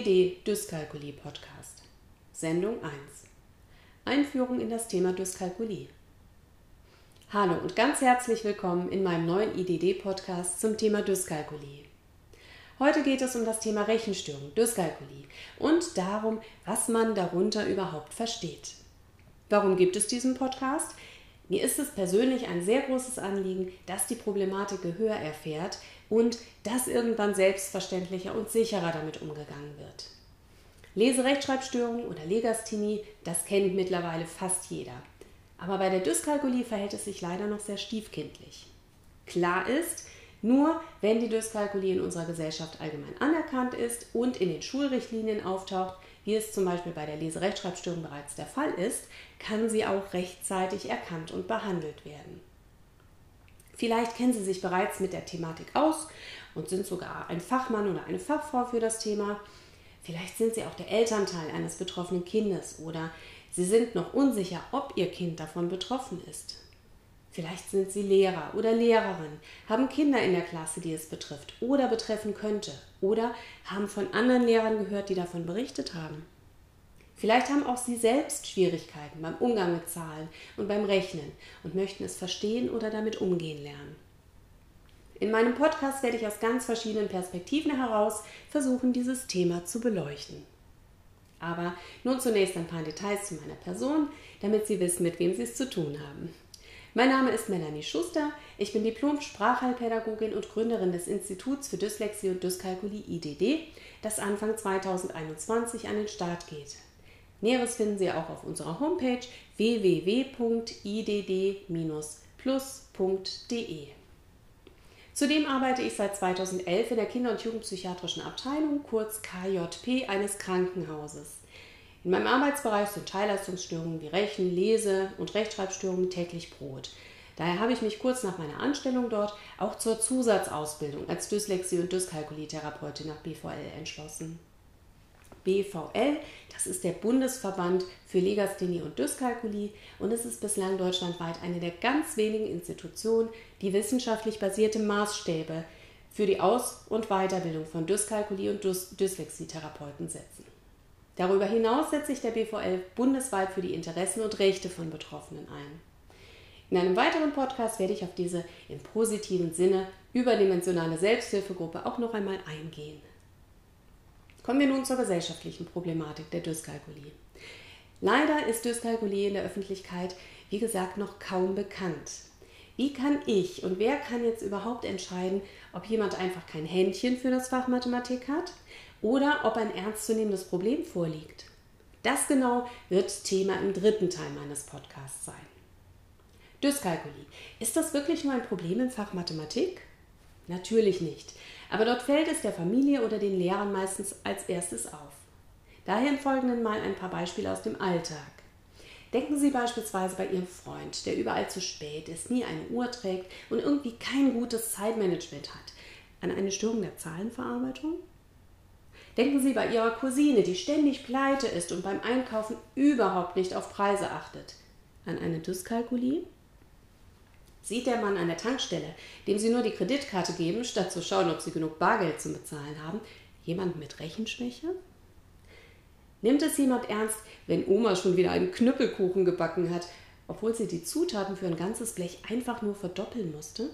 IDD Dyskalkulie Podcast. Sendung 1. Einführung in das Thema Dyskalkulie. Hallo und ganz herzlich willkommen in meinem neuen IDD Podcast zum Thema Dyskalkulie. Heute geht es um das Thema Rechenstörung, Dyskalkulie und darum, was man darunter überhaupt versteht. Warum gibt es diesen Podcast? Mir ist es persönlich ein sehr großes Anliegen, dass die Problematik Gehör erfährt und dass irgendwann selbstverständlicher und sicherer damit umgegangen wird. Leserechtschreibstörungen oder Legasthenie, das kennt mittlerweile fast jeder. Aber bei der Dyskalkulie verhält es sich leider noch sehr stiefkindlich. Klar ist, nur wenn die Dyskalkulie in unserer Gesellschaft allgemein anerkannt ist und in den Schulrichtlinien auftaucht, wie es zum Beispiel bei der Leserechtschreibstörung bereits der Fall ist, kann sie auch rechtzeitig erkannt und behandelt werden. Vielleicht kennen Sie sich bereits mit der Thematik aus und sind sogar ein Fachmann oder eine Fachfrau für das Thema. Vielleicht sind Sie auch der Elternteil eines betroffenen Kindes oder Sie sind noch unsicher, ob Ihr Kind davon betroffen ist. Vielleicht sind Sie Lehrer oder Lehrerin, haben Kinder in der Klasse, die es betrifft oder betreffen könnte oder haben von anderen Lehrern gehört, die davon berichtet haben. Vielleicht haben auch Sie selbst Schwierigkeiten beim Umgang mit Zahlen und beim Rechnen und möchten es verstehen oder damit umgehen lernen. In meinem Podcast werde ich aus ganz verschiedenen Perspektiven heraus versuchen, dieses Thema zu beleuchten. Aber nun zunächst ein paar Details zu meiner Person, damit Sie wissen, mit wem Sie es zu tun haben. Mein Name ist Melanie Schuster. Ich bin Diplom-Sprachheilpädagogin und Gründerin des Instituts für Dyslexie und Dyskalkulie IDD, das Anfang 2021 an den Start geht. Näheres finden Sie auch auf unserer Homepage www.idd-plus.de. Zudem arbeite ich seit 2011 in der Kinder- und Jugendpsychiatrischen Abteilung, kurz KJP, eines Krankenhauses. In meinem Arbeitsbereich sind Teilleistungsstörungen wie Rechen-, Lese- und Rechtschreibstörungen täglich Brot. Daher habe ich mich kurz nach meiner Anstellung dort auch zur Zusatzausbildung als Dyslexie- und Dyskalkulie-Therapeutin nach BVL entschlossen. BVL, das ist der Bundesverband für Legasthenie und Dyskalkulie und es ist bislang deutschlandweit eine der ganz wenigen Institutionen, die wissenschaftlich basierte Maßstäbe für die Aus- und Weiterbildung von Dyskalkulie- und Dys Dyslexie-Therapeuten setzen. Darüber hinaus setzt sich der BVL bundesweit für die Interessen und Rechte von Betroffenen ein. In einem weiteren Podcast werde ich auf diese im positiven Sinne überdimensionale Selbsthilfegruppe auch noch einmal eingehen. Kommen wir nun zur gesellschaftlichen Problematik der Dyskalkulie. Leider ist Dyskalkulie in der Öffentlichkeit, wie gesagt, noch kaum bekannt. Wie kann ich und wer kann jetzt überhaupt entscheiden, ob jemand einfach kein Händchen für das Fach Mathematik hat oder ob ein ernstzunehmendes Problem vorliegt. Das genau wird Thema im dritten Teil meines Podcasts sein. Dyskalkulie. Ist das wirklich nur ein Problem im Fach Mathematik? Natürlich nicht. Aber dort fällt es der Familie oder den Lehrern meistens als erstes auf. Daher im Folgenden mal ein paar Beispiele aus dem Alltag. Denken Sie beispielsweise bei Ihrem Freund, der überall zu spät ist, nie eine Uhr trägt und irgendwie kein gutes Zeitmanagement hat, an eine Störung der Zahlenverarbeitung? Denken Sie bei Ihrer Cousine, die ständig pleite ist und beim Einkaufen überhaupt nicht auf Preise achtet, an eine Dyskalkulie? Sieht der Mann an der Tankstelle, dem Sie nur die Kreditkarte geben, statt zu schauen, ob Sie genug Bargeld zum Bezahlen haben, jemand mit Rechenschwäche? Nimmt es jemand ernst, wenn Oma schon wieder einen Knüppelkuchen gebacken hat, obwohl sie die Zutaten für ein ganzes Blech einfach nur verdoppeln musste?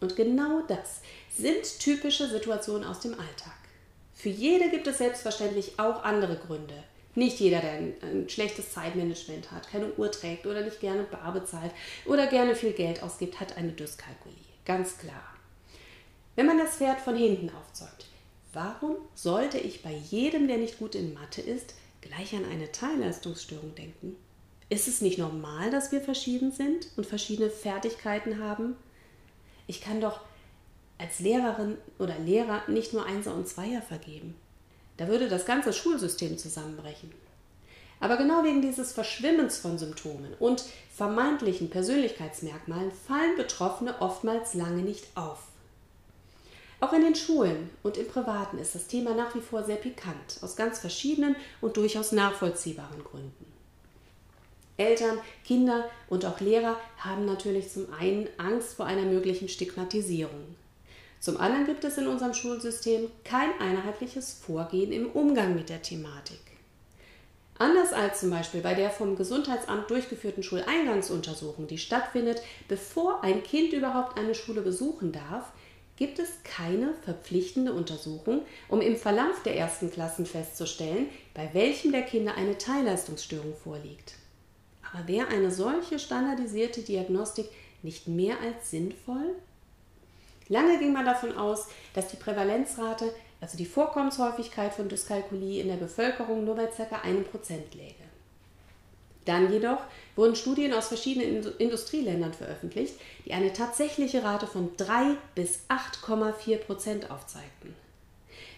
Und genau das sind typische Situationen aus dem Alltag. Für jede gibt es selbstverständlich auch andere Gründe. Nicht jeder, der ein, ein, schlechtes Zeitmanagement hat, keine Uhr trägt oder nicht gerne bar bezahlt oder gerne viel Geld ausgibt, hat eine Dyskalkulie. Ganz klar. Wenn man das Pferd von hinten aufzäumt, warum sollte ich bei jedem, der nicht gut in Mathe ist, gleich an eine Teilleistungsstörung denken? Ist es nicht normal, dass wir verschieden sind und verschiedene Fertigkeiten haben? Ich kann doch als Lehrerin oder Lehrer nicht nur Einser und Zweier vergeben. Da würde das ganze Schulsystem zusammenbrechen. Aber genau wegen dieses Verschwimmens von Symptomen und vermeintlichen Persönlichkeitsmerkmalen fallen Betroffene oftmals lange nicht auf. Auch in den Schulen und im Privaten ist das Thema nach wie vor sehr pikant, aus ganz verschiedenen und durchaus nachvollziehbaren Gründen. Eltern, Kinder und auch Lehrer haben natürlich zum einen Angst vor einer möglichen Stigmatisierung. Zum anderen gibt es in unserem Schulsystem kein einheitliches Vorgehen im Umgang mit der Thematik. Anders als zum Beispiel bei der vom Gesundheitsamt durchgeführten Schuleingangsuntersuchung, die stattfindet, bevor ein Kind überhaupt eine Schule besuchen darf, gibt es keine verpflichtende Untersuchung, um im Verlauf der ersten Klassen festzustellen, bei welchem der Kinder eine Teilleistungsstörung vorliegt. Aber wäre eine solche standardisierte Diagnostik nicht mehr als sinnvoll? Lange ging man davon aus, dass die Prävalenzrate, also die Vorkommenshäufigkeit von Dyskalkulie in der Bevölkerung nur bei ca. 1% läge. Dann jedoch wurden Studien aus verschiedenen Industrieländern veröffentlicht, die eine tatsächliche Rate von 3 bis 8,4 Prozent aufzeigten.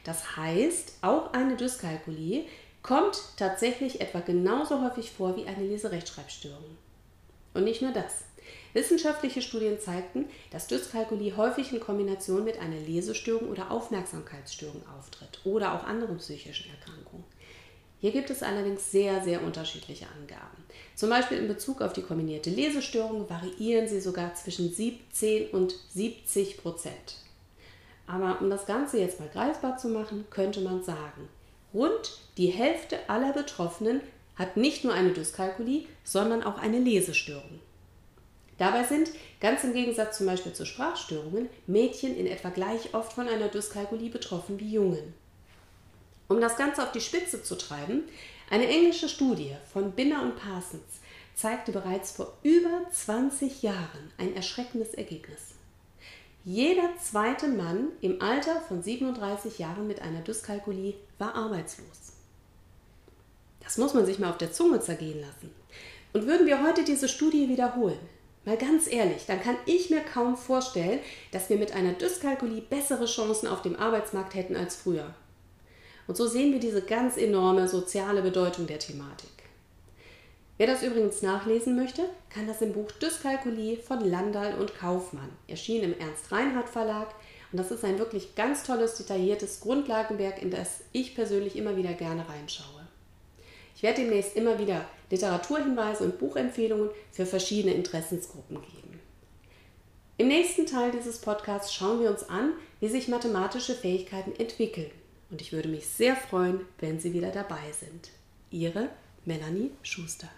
Das heißt, auch eine Dyskalkulie kommt tatsächlich etwa genauso häufig vor wie eine Leserechtschreibstörung. Und nicht nur das. Wissenschaftliche Studien zeigten, dass Dyskalkulie häufig in Kombination mit einer Lesestörung oder Aufmerksamkeitsstörung auftritt oder auch anderen psychischen Erkrankungen. Hier gibt es allerdings sehr, sehr unterschiedliche Angaben. Zum Beispiel in Bezug auf die kombinierte Lesestörung variieren sie sogar zwischen 17 und 70 Prozent. Aber um das Ganze jetzt mal greifbar zu machen, könnte man sagen, rund die Hälfte aller Betroffenen hat nicht nur eine Dyskalkulie, sondern auch eine Lesestörung. Dabei sind, ganz im Gegensatz zum Beispiel zu Sprachstörungen, Mädchen in etwa gleich oft von einer Dyskalkulie betroffen wie Jungen. Um das Ganze auf die Spitze zu treiben, eine englische Studie von Binner und Parsons zeigte bereits vor über 20 Jahren ein erschreckendes Ergebnis. Jeder zweite Mann im Alter von 37 Jahren mit einer Dyskalkulie war arbeitslos. Das muss man sich mal auf der Zunge zergehen lassen. Und würden wir heute diese Studie wiederholen, mal ganz ehrlich, dann kann ich mir kaum vorstellen, dass wir mit einer Dyskalkulie bessere Chancen auf dem Arbeitsmarkt hätten als früher. Und so sehen wir diese ganz enorme soziale Bedeutung der Thematik. Wer das übrigens nachlesen möchte, kann das im Buch Dyskalkulie von Landal und Kaufmann, erschienen im Ernst Reinhardt Verlag. Und das ist ein wirklich ganz tolles, detailliertes Grundlagenwerk, in das ich persönlich immer wieder gerne reinschaue. Ich werde demnächst immer wieder Literaturhinweise und Buchempfehlungen für verschiedene Interessensgruppen geben. Im nächsten Teil dieses Podcasts schauen wir uns an, wie sich mathematische Fähigkeiten entwickeln und ich würde mich sehr freuen, wenn Sie wieder dabei sind. Ihre Melanie Schuster.